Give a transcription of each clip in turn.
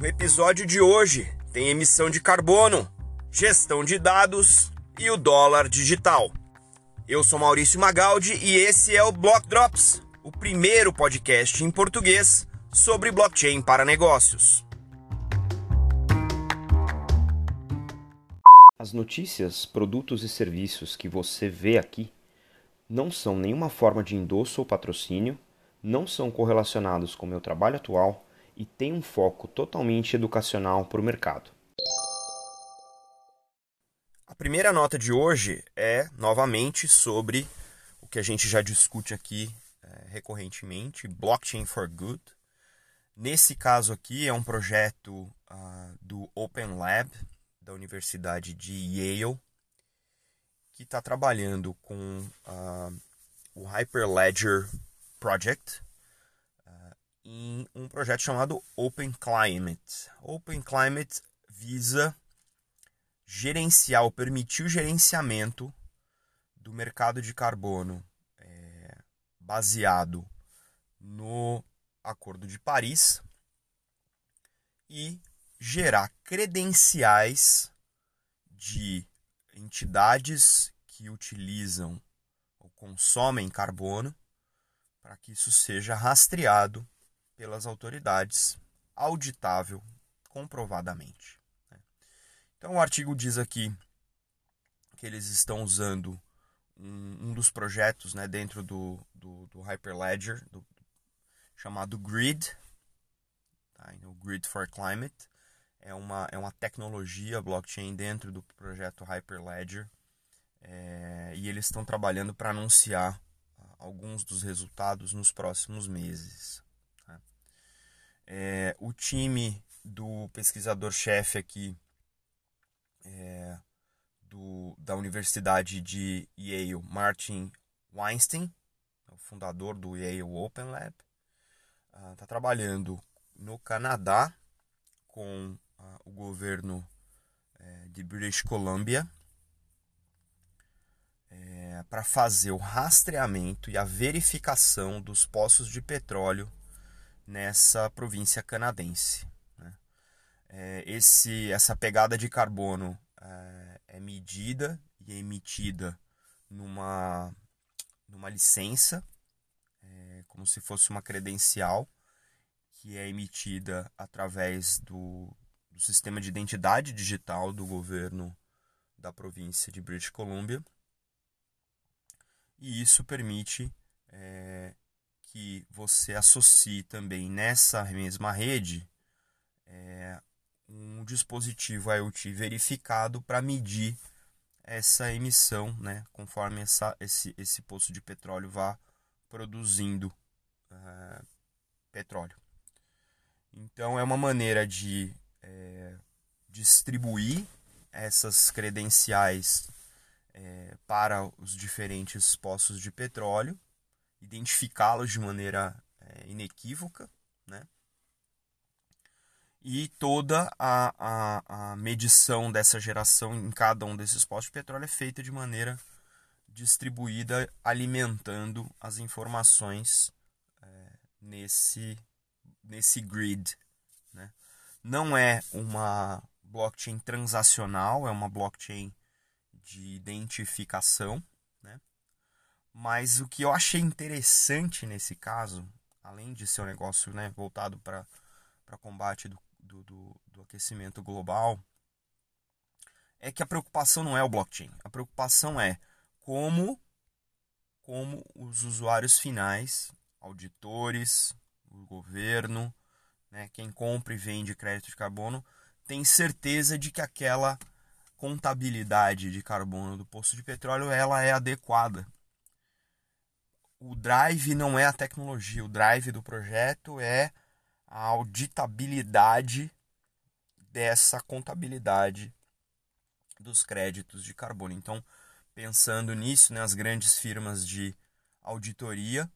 No episódio de hoje tem emissão de carbono, gestão de dados e o dólar digital. Eu sou Maurício Magaldi e esse é o Block Drops, o primeiro podcast em português sobre blockchain para negócios. As notícias, produtos e serviços que você vê aqui não são nenhuma forma de endosso ou patrocínio, não são correlacionados com meu trabalho atual e tem um foco totalmente educacional para o mercado. A primeira nota de hoje é novamente sobre o que a gente já discute aqui é, recorrentemente, Blockchain for Good. Nesse caso aqui é um projeto uh, do Open Lab da Universidade de Yale que está trabalhando com uh, o Hyperledger Project, em um projeto chamado Open Climate. Open Climate visa gerenciar ou permitir o gerenciamento do mercado de carbono é, baseado no Acordo de Paris e gerar credenciais de entidades que utilizam ou consomem carbono para que isso seja rastreado pelas autoridades, auditável comprovadamente. Né? Então, o artigo diz aqui que eles estão usando um, um dos projetos né, dentro do, do, do Hyperledger, do, chamado GRID, tá? o Grid for Climate. É uma, é uma tecnologia blockchain dentro do projeto Hyperledger. É, e eles estão trabalhando para anunciar ah, alguns dos resultados nos próximos meses. É, o time do pesquisador-chefe aqui é, do, da Universidade de Yale, Martin Weinstein, é o fundador do Yale Open Lab, está ah, trabalhando no Canadá com uh, o governo é, de British Columbia é, para fazer o rastreamento e a verificação dos poços de petróleo nessa província canadense. Né? É, esse, essa pegada de carbono é, é medida e é emitida numa, numa licença, é, como se fosse uma credencial, que é emitida através do, do sistema de identidade digital do governo da província de British Columbia. E isso permite é, que você associe também nessa mesma rede é, um dispositivo IoT verificado para medir essa emissão, né, conforme essa, esse, esse poço de petróleo vá produzindo é, petróleo. Então é uma maneira de é, distribuir essas credenciais é, para os diferentes poços de petróleo identificá-los de maneira é, inequívoca, né? E toda a, a, a, medição dessa geração em cada um desses postos de petróleo é feita de maneira distribuída, alimentando as informações é, nesse, nesse grid. Né? Não é uma blockchain transacional, é uma blockchain de identificação. Mas o que eu achei interessante nesse caso, além de ser um negócio né, voltado para combate do, do, do, do aquecimento global, é que a preocupação não é o blockchain. A preocupação é como, como os usuários finais, auditores, o governo, né, quem compra e vende crédito de carbono, tem certeza de que aquela contabilidade de carbono do poço de petróleo ela é adequada o drive não é a tecnologia, o drive do projeto é a auditabilidade dessa contabilidade dos créditos de carbono. Então, pensando nisso, né, as grandes firmas de auditoria,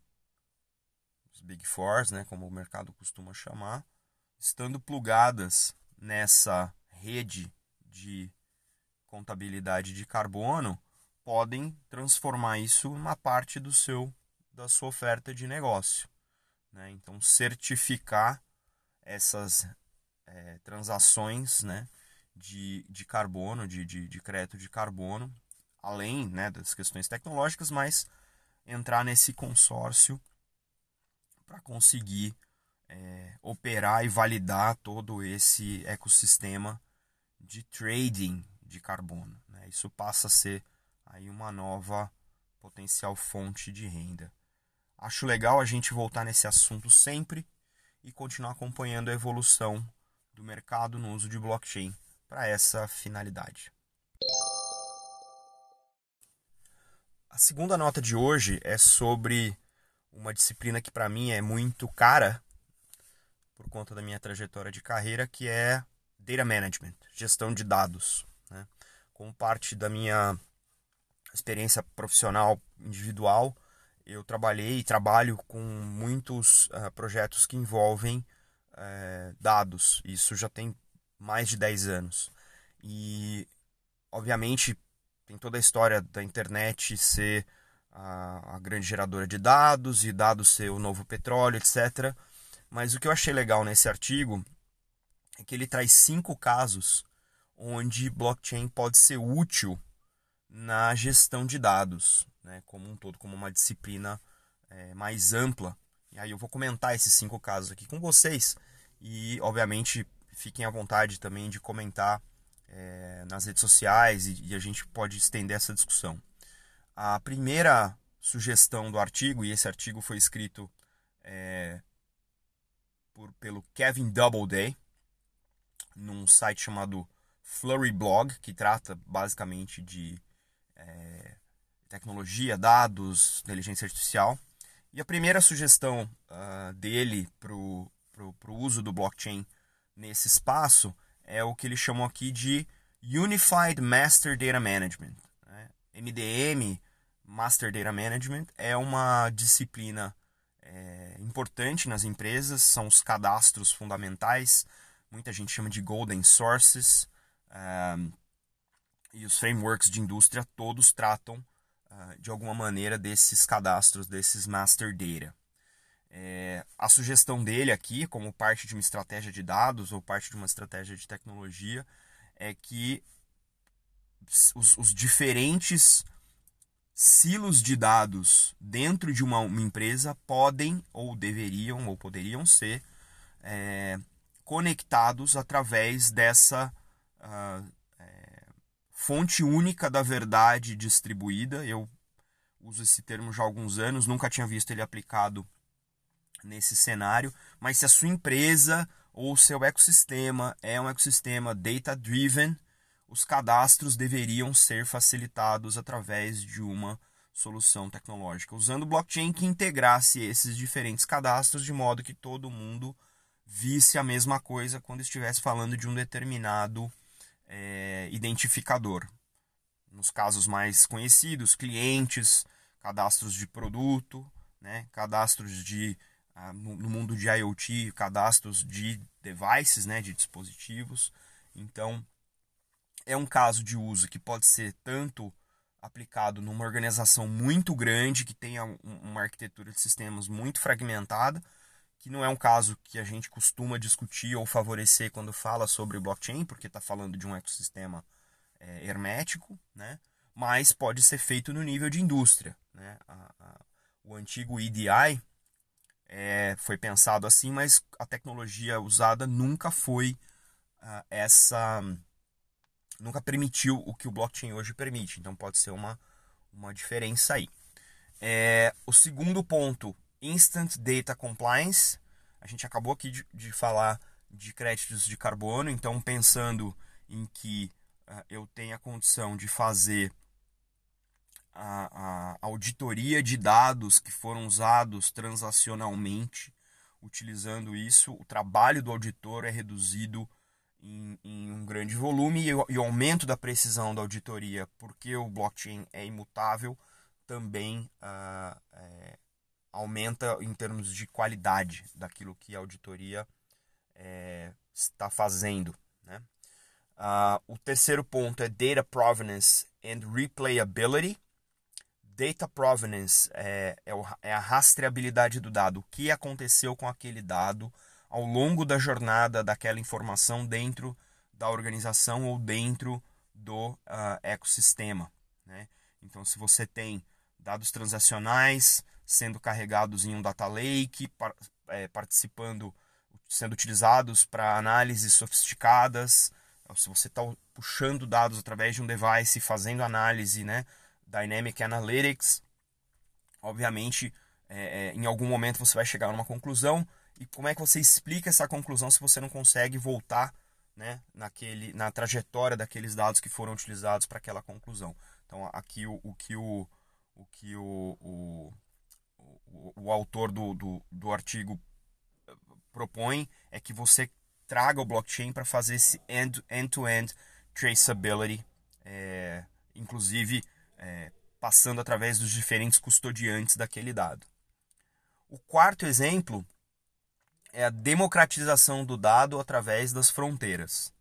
os Big Fours, né, como o mercado costuma chamar, estando plugadas nessa rede de contabilidade de carbono, podem transformar isso numa parte do seu da sua oferta de negócio. Né? Então, certificar essas é, transações né, de, de carbono, de, de, de crédito de carbono, além né, das questões tecnológicas, mas entrar nesse consórcio para conseguir é, operar e validar todo esse ecossistema de trading de carbono. Né? Isso passa a ser aí uma nova potencial fonte de renda. Acho legal a gente voltar nesse assunto sempre e continuar acompanhando a evolução do mercado no uso de blockchain para essa finalidade. A segunda nota de hoje é sobre uma disciplina que para mim é muito cara por conta da minha trajetória de carreira, que é Data Management, gestão de dados. Né? Como parte da minha experiência profissional individual, eu trabalhei e trabalho com muitos uh, projetos que envolvem uh, dados. Isso já tem mais de 10 anos. E, obviamente, tem toda a história da internet ser a, a grande geradora de dados e dados ser o novo petróleo, etc. Mas o que eu achei legal nesse artigo é que ele traz cinco casos onde blockchain pode ser útil na gestão de dados, né, como um todo, como uma disciplina é, mais ampla. E aí eu vou comentar esses cinco casos aqui com vocês e, obviamente, fiquem à vontade também de comentar é, nas redes sociais e, e, a gente pode estender essa discussão. A primeira sugestão do artigo, e esse artigo foi escrito é, por, pelo Kevin Doubleday, num site chamado Flurry Blog, que trata basicamente de é, tecnologia, dados, inteligência artificial. E a primeira sugestão uh, dele para o uso do blockchain nesse espaço é o que eles chamam aqui de Unified Master Data Management. Né? MDM, Master Data Management, é uma disciplina é, importante nas empresas, são os cadastros fundamentais, muita gente chama de Golden Sources, um, e os frameworks de indústria todos tratam de alguma maneira desses cadastros, desses Master Data. É, a sugestão dele aqui, como parte de uma estratégia de dados ou parte de uma estratégia de tecnologia, é que os, os diferentes silos de dados dentro de uma, uma, empresa podem ou deveriam ou poderiam ser é, conectados através dessa uh, fonte única da verdade distribuída. Eu uso esse termo já há alguns anos, nunca tinha visto ele aplicado nesse cenário, mas se a sua empresa ou seu ecossistema é um ecossistema data driven, os cadastros deveriam ser facilitados através de uma solução tecnológica, usando blockchain que integrasse esses diferentes cadastros de modo que todo mundo visse a mesma coisa quando estivesse falando de um determinado é, identificador. Nos casos mais conhecidos, clientes, cadastros de produto, né, cadastros de ah, no, mundo de IoT, cadastros de devices, né, de dispositivos. Então, é um caso de uso que pode ser tanto aplicado numa organização muito grande, que tenha uma arquitetura de sistemas muito fragmentada, que não é um caso que a gente costuma discutir ou favorecer quando fala sobre blockchain, porque está falando de um ecossistema é, hermético, né? mas pode ser feito no nível de indústria. Né? A, a, o antigo EDI, é, foi pensado assim, mas a tecnologia usada nunca foi uh, essa. nunca permitiu o que o blockchain hoje permite. Então pode ser uma, uma diferença aí. É, o segundo ponto, Instant Data Compliance. A gente acabou aqui de, de falar de créditos de carbono, então pensando em que uh, eu tenho a condição de fazer a, a auditoria de dados que foram usados transacionalmente. Utilizando isso, o trabalho do auditor é reduzido em, em um grande volume e e o aumento da precisão da auditoria, porque o blockchain é imutável, também uh, é, aumenta em termos de qualidade daquilo que a auditoria é, está fazendo. Né? Uh, o terceiro ponto é Data Provenance and Replayability. Data provenance é, é, o, é, a rastreabilidade do dado. O que aconteceu com aquele dado ao longo da jornada daquela informação dentro da organização ou dentro do uh, ecossistema. Né? Então, se você tem dados transacionais sendo carregados em um data lake, é, participando, sendo utilizados para análises sofisticadas, se você está puxando dados através de um device, fazendo análise, né, Dynamic Analytics, obviamente, é, é, em algum momento você vai chegar a uma conclusão. E como é que você explica essa conclusão se você não consegue voltar né, naquele, na trajetória daqueles dados que foram utilizados para aquela conclusão? Então, aqui o, o que o, o, que o, o, o, o autor do, do, do artigo eh, propõe é que você traga o blockchain para fazer esse end-to-end -end traceability, é, inclusive é, passando através dos diferentes custodiantes daquele dado. O quarto exemplo é a democratização do dado através das fronteiras.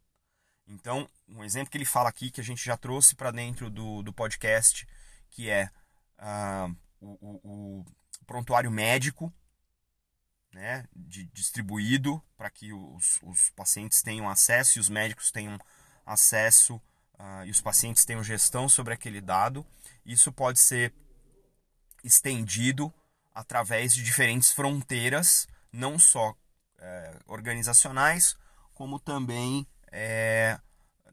Então, um exemplo que ele fala aqui, que a gente já trouxe para dentro do, do podcast, que é uh, o, o, o, prontuário médico, né, de, distribuído para que os, os pacientes tenham acesso e os médicos tenham acesso uh, e os pacientes tenham gestão sobre aquele dado. Isso pode ser estendido através de diferentes fronteiras, não só é, organizacionais, como também é,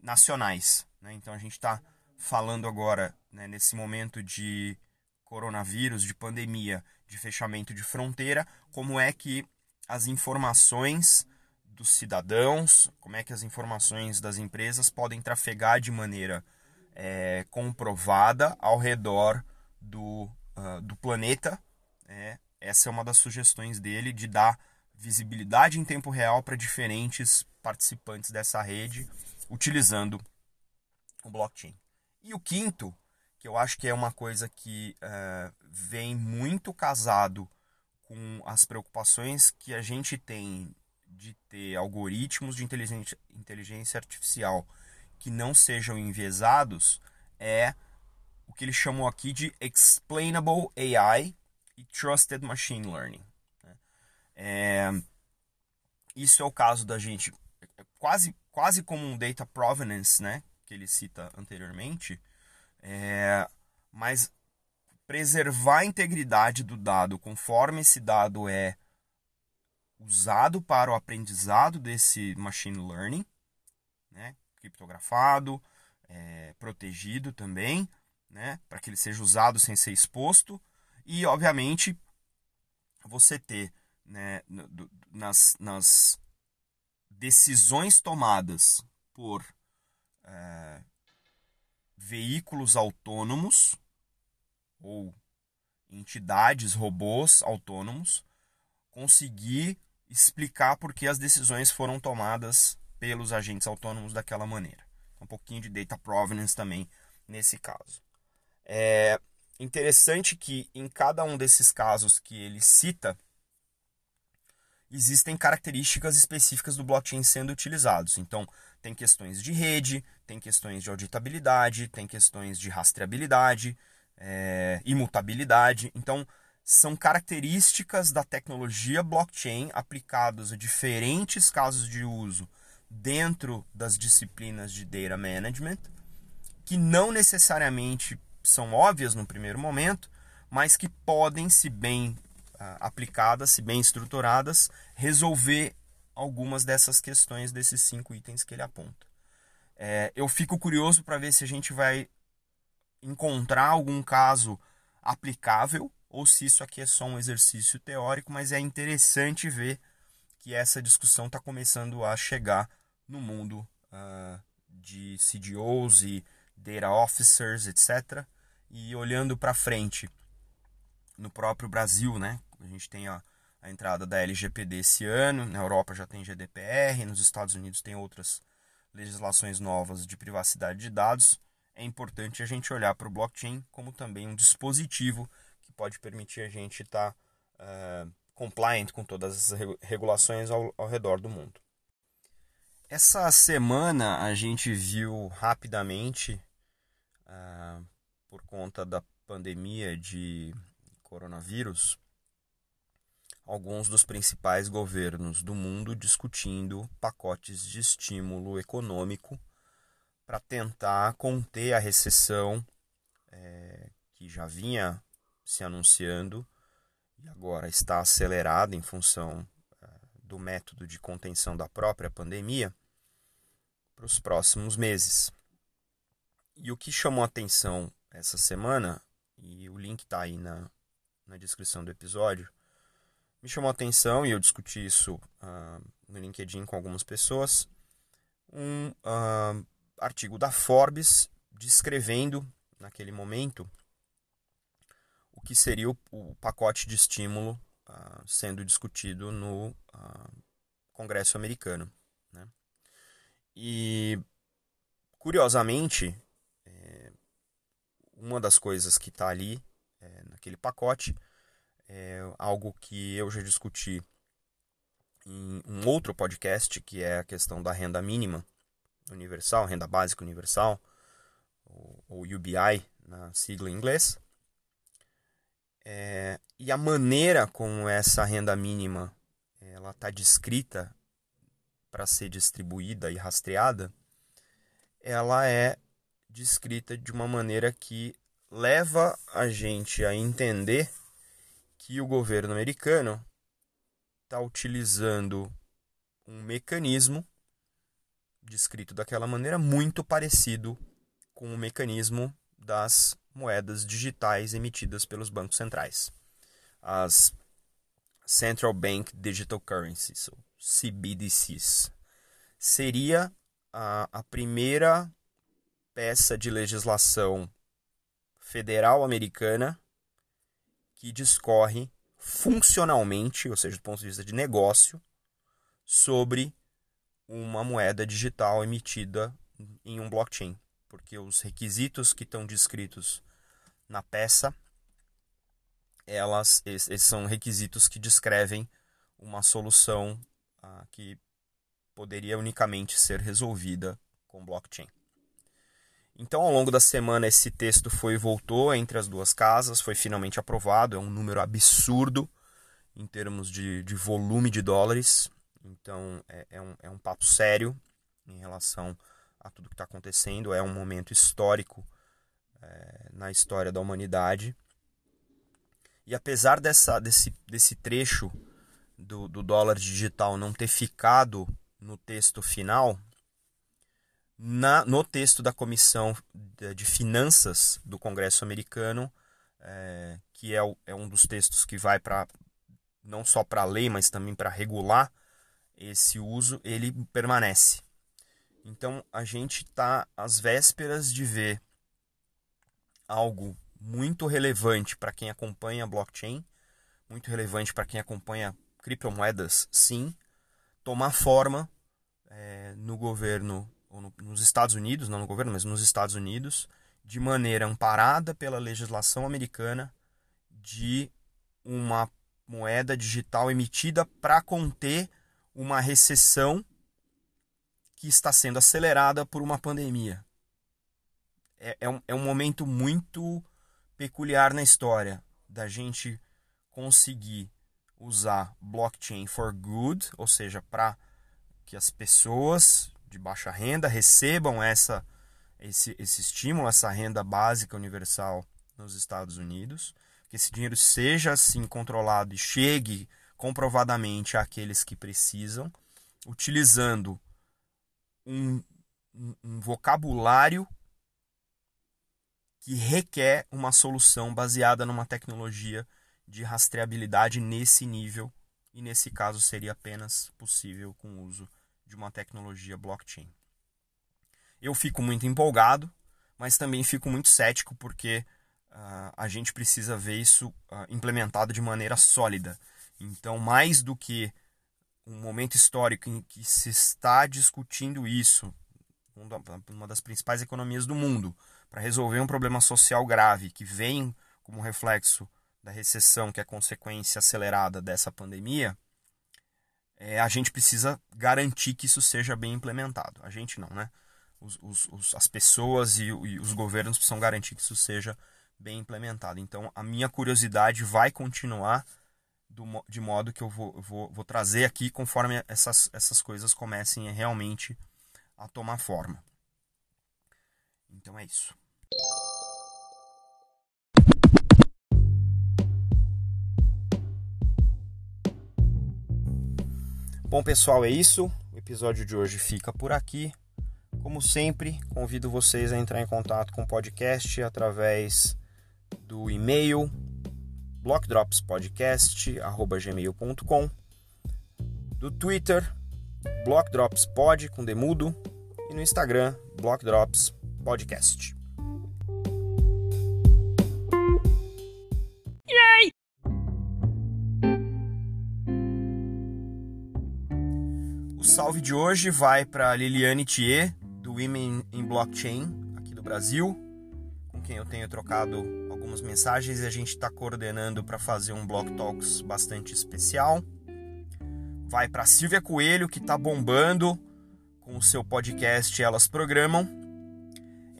nacionais. Né? Então a gente está falando agora, né, nesse momento de coronavírus, de pandemia, de fechamento de fronteira, como é que as informações dos cidadãos, como é que as informações das empresas podem trafegar de maneira é, comprovada ao redor do, uh, do planeta. É, essa é uma das sugestões dele de dar visibilidade em tempo real para diferentes participantes dessa rede utilizando o blockchain. E o quinto, que eu acho que é uma coisa que uh, vem muito casado com as preocupações que a gente tem de ter algoritmos de inteligência, inteligência artificial que não sejam enviesados é o que ele chamou aqui de explainable AI e trusted machine learning. É, isso é o caso da gente quase quase como um data provenance, né, que ele cita anteriormente, é, mas preservar a integridade do dado conforme esse dado é usado para o aprendizado desse machine learning, né, criptografado, é, protegido também, né, para que ele seja usado sem ser exposto e, obviamente, você ter né, nas, nas decisões tomadas por é, veículos autônomos ou entidades, robôs autônomos, conseguir explicar por que as decisões foram tomadas pelos agentes autônomos daquela maneira. Um pouquinho de data provenance também nesse caso. É interessante que em cada um desses casos que ele cita, existem características específicas do blockchain sendo utilizados. Então, tem questões de rede, tem questões de auditabilidade, tem questões de rastreabilidade, é, imutabilidade. Então, são características da tecnologia blockchain aplicadas a diferentes casos de uso dentro das disciplinas de data management, que não necessariamente são óbvias no primeiro momento, mas que podem, se bem aplicadas, se bem estruturadas, resolver algumas dessas questões desses cinco itens que ele aponta. É, eu fico curioso para ver se a gente vai encontrar algum caso aplicável ou se isso aqui é só um exercício teórico, mas é interessante ver que essa discussão está começando a chegar no mundo uh, de CDOs e data officers, etc. E olhando para frente, no próprio Brasil, né? A gente tem a, a entrada da LGPD esse ano, na Europa já tem GDPR, nos Estados Unidos tem outras legislações novas de privacidade de dados. É importante a gente olhar para o blockchain como também um dispositivo pode permitir a gente estar tá, uh, compliant com todas as regulações ao, ao redor do mundo. Essa semana a gente viu rapidamente, uh, por conta da pandemia de coronavírus, alguns dos principais governos do mundo discutindo pacotes de estímulo econômico para tentar conter a recessão é, que já vinha se anunciando e agora está acelerada em função é, do método de contenção da própria pandemia para os próximos meses. E o que chamou atenção essa semana, e o link está aí na, na descrição do episódio, me chamou atenção, e eu discuti isso uh, no LinkedIn com algumas pessoas, um uh, artigo da Forbes descrevendo, naquele momento, o que seria o, o pacote de estímulo uh, sendo discutido no Congresso americano. Né? E, curiosamente, é, uma das coisas que está ali, é, naquele pacote, é algo que eu já discuti em um outro podcast, que é a questão da renda mínima universal, renda básica universal, ou UBI na sigla em inglês. É, e a maneira como essa renda mínima ela está descrita para ser distribuída e rastreada, ela é descrita de uma maneira que leva a gente a entender que o governo americano está utilizando um mecanismo descrito daquela maneira muito parecido com o mecanismo das moedas digitais emitidas pelos bancos centrais. As Central Bank Digital Currencies, ou CBDCs. Seria a, a primeira peça de legislação federal americana que discorre funcionalmente, ou seja, do ponto de vista de negócio, sobre uma moeda digital emitida em um blockchain, porque os requisitos que estão descritos na peça, elas, esses são requisitos que descrevem uma solução ah, que poderia unicamente ser resolvida com blockchain. Então, ao longo da semana, esse texto foi e voltou entre as duas casas, foi finalmente aprovado. É um número absurdo em termos de, de volume de dólares. Então, é, é, um, é um papo sério em relação a tudo que está acontecendo. É um momento histórico é, na história da humanidade. E apesar dessa, desse, desse trecho do, do dólar digital não ter ficado no texto final, na, no texto da Comissão de Finanças do Congresso americano, é, que é, o, é, um dos textos que vai para não só para a lei, mas também para regular esse uso, ele permanece. Então a gente está às vésperas de ver algo muito relevante para quem acompanha blockchain, muito relevante para quem acompanha criptomoedas, sim, tomar forma é, no governo ou no, nos Estados Unidos, não no governo, mas nos Estados Unidos, de maneira amparada pela legislação americana de uma moeda digital emitida para conter uma recessão que está sendo acelerada por uma pandemia. É, é, um, é um momento muito peculiar na história da gente conseguir usar blockchain for good, ou seja, para que as pessoas de baixa renda recebam essa, esse, esse estímulo, essa renda básica universal nos Estados Unidos, que esse dinheiro seja assim controlado e chegue comprovadamente àqueles que precisam, utilizando um, um, vocabulário que requer uma solução baseada numa tecnologia de rastreabilidade nesse nível, e nesse caso seria apenas possível com o uso de uma tecnologia blockchain. Eu fico muito empolgado, mas também fico muito cético porque uh, a gente precisa ver isso uh, implementado de maneira sólida. Então, mais do que um momento histórico em que se está discutindo isso, uma das principais economias do mundo, para resolver um problema social grave que vem como reflexo da recessão que é consequência acelerada dessa pandemia, é, a gente precisa garantir que isso seja bem implementado. A gente não, né? Os, os, os, as pessoas e, e os governos precisam garantir que isso seja bem implementado. Então, a minha curiosidade vai continuar do, de modo que eu vou, vou, vou trazer aqui conforme essas, essas coisas comecem realmente a tomar forma. Então é isso. Bom, pessoal, é isso. O episódio de hoje fica por aqui. Como sempre, convido vocês a entrar em contato com o podcast através do e-mail blockdropspodcast@gmail.com, do Twitter blockdropspod com demudo e no Instagram blockdropspodcast. Salve de hoje vai para Liliane Thier do Women in Blockchain aqui do Brasil, com quem eu tenho trocado algumas mensagens e a gente está coordenando para fazer um Block Talks bastante especial. Vai para Silvia Coelho, que está bombando com o seu podcast Elas Programam.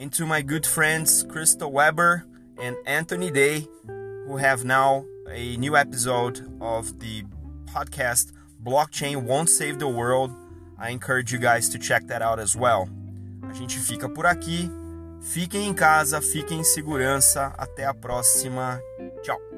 And to my good friends Crystal Weber and Anthony Day, who have now a new episode of the podcast Blockchain Won't Save the World. I encourage you guys to check that out as well. A gente fica por aqui. Fiquem em casa, fiquem em segurança. Até a próxima. Tchau.